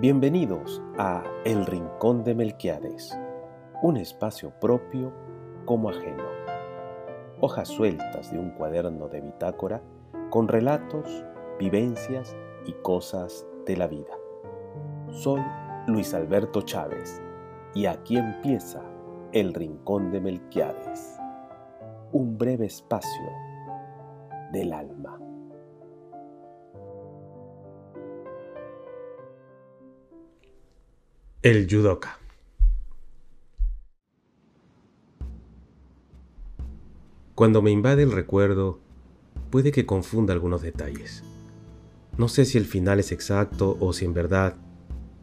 Bienvenidos a El Rincón de Melquiades, un espacio propio como ajeno. Hojas sueltas de un cuaderno de bitácora con relatos, vivencias y cosas de la vida. Soy Luis Alberto Chávez y aquí empieza El Rincón de Melquiades, un breve espacio del alma. El judoka. Cuando me invade el recuerdo, puede que confunda algunos detalles. No sé si el final es exacto o si en verdad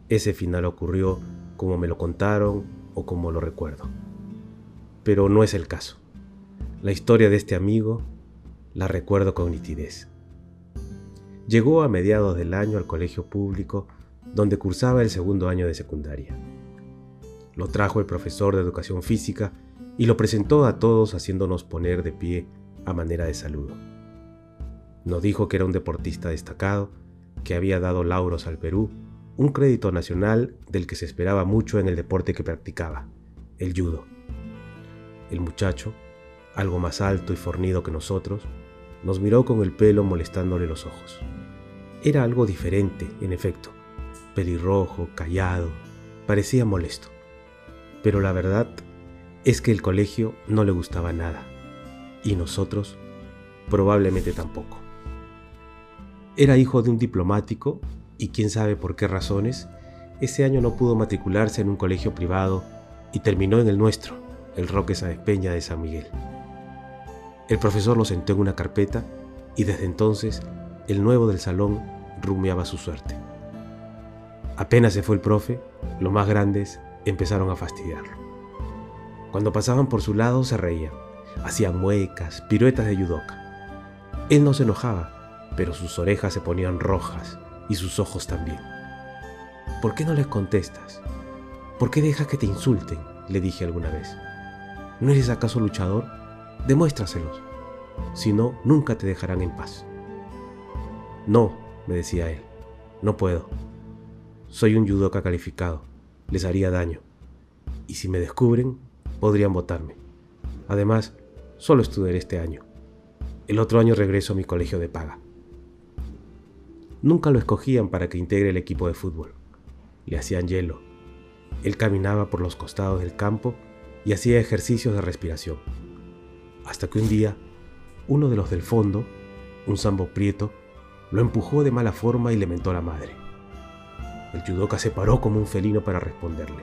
ese final ocurrió como me lo contaron o como lo recuerdo. Pero no es el caso. La historia de este amigo la recuerdo con nitidez. Llegó a mediados del año al colegio público donde cursaba el segundo año de secundaria. Lo trajo el profesor de educación física y lo presentó a todos haciéndonos poner de pie a manera de saludo. Nos dijo que era un deportista destacado, que había dado lauros al Perú, un crédito nacional del que se esperaba mucho en el deporte que practicaba, el judo. El muchacho, algo más alto y fornido que nosotros, nos miró con el pelo molestándole los ojos. Era algo diferente, en efecto pelirrojo, callado, parecía molesto. Pero la verdad es que el colegio no le gustaba nada, y nosotros probablemente tampoco. Era hijo de un diplomático y quién sabe por qué razones, ese año no pudo matricularse en un colegio privado y terminó en el nuestro, el Roque Sáenz Peña de San Miguel. El profesor lo sentó en una carpeta y desde entonces el nuevo del salón rumiaba su suerte. Apenas se fue el profe, los más grandes empezaron a fastidiarlo. Cuando pasaban por su lado se reían, hacían muecas, piruetas de yudoka. Él no se enojaba, pero sus orejas se ponían rojas y sus ojos también. ¿Por qué no les contestas? ¿Por qué dejas que te insulten? le dije alguna vez. ¿No eres acaso luchador? Demuéstraselos. Si no, nunca te dejarán en paz. No, me decía él, no puedo. Soy un judoka calificado. Les haría daño. Y si me descubren, podrían votarme. Además, solo estudiaré este año. El otro año regreso a mi colegio de paga. Nunca lo escogían para que integre el equipo de fútbol. Le hacían hielo. Él caminaba por los costados del campo y hacía ejercicios de respiración. Hasta que un día, uno de los del fondo, un sambo prieto, lo empujó de mala forma y le mentó a la madre. El judoka se paró como un felino para responderle,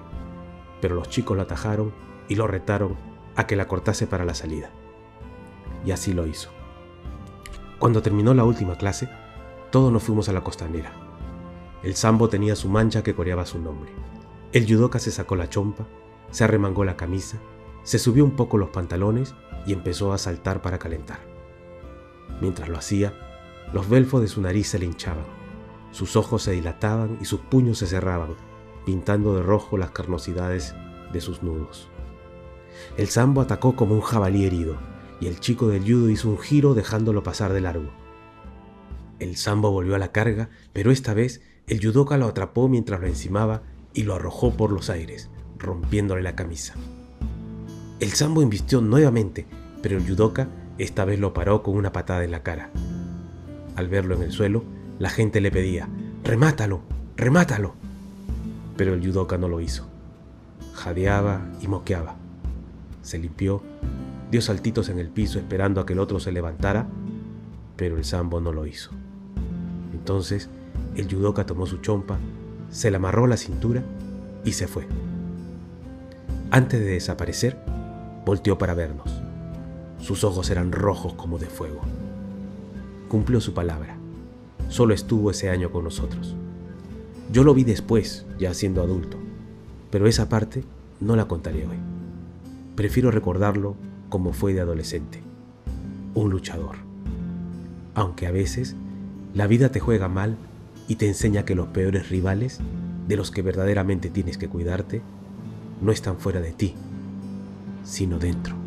pero los chicos lo atajaron y lo retaron a que la cortase para la salida. Y así lo hizo. Cuando terminó la última clase, todos nos fuimos a la costanera. El sambo tenía su mancha que coreaba su nombre. El judoka se sacó la chompa, se arremangó la camisa, se subió un poco los pantalones y empezó a saltar para calentar. Mientras lo hacía, los belfos de su nariz se le hinchaban sus ojos se dilataban y sus puños se cerraban, pintando de rojo las carnosidades de sus nudos. El sambo atacó como un jabalí herido, y el chico del judo hizo un giro dejándolo pasar de largo. El sambo volvió a la carga, pero esta vez el judoka lo atrapó mientras lo encimaba y lo arrojó por los aires, rompiéndole la camisa. El sambo invistió nuevamente, pero el judoka esta vez lo paró con una patada en la cara. Al verlo en el suelo, la gente le pedía, remátalo, remátalo. Pero el yudoka no lo hizo. Jadeaba y moqueaba. Se limpió, dio saltitos en el piso esperando a que el otro se levantara, pero el sambo no lo hizo. Entonces el yudoka tomó su chompa, se la amarró a la cintura y se fue. Antes de desaparecer, volteó para vernos. Sus ojos eran rojos como de fuego. Cumplió su palabra solo estuvo ese año con nosotros. Yo lo vi después, ya siendo adulto, pero esa parte no la contaré hoy. Prefiero recordarlo como fue de adolescente, un luchador. Aunque a veces la vida te juega mal y te enseña que los peores rivales, de los que verdaderamente tienes que cuidarte, no están fuera de ti, sino dentro.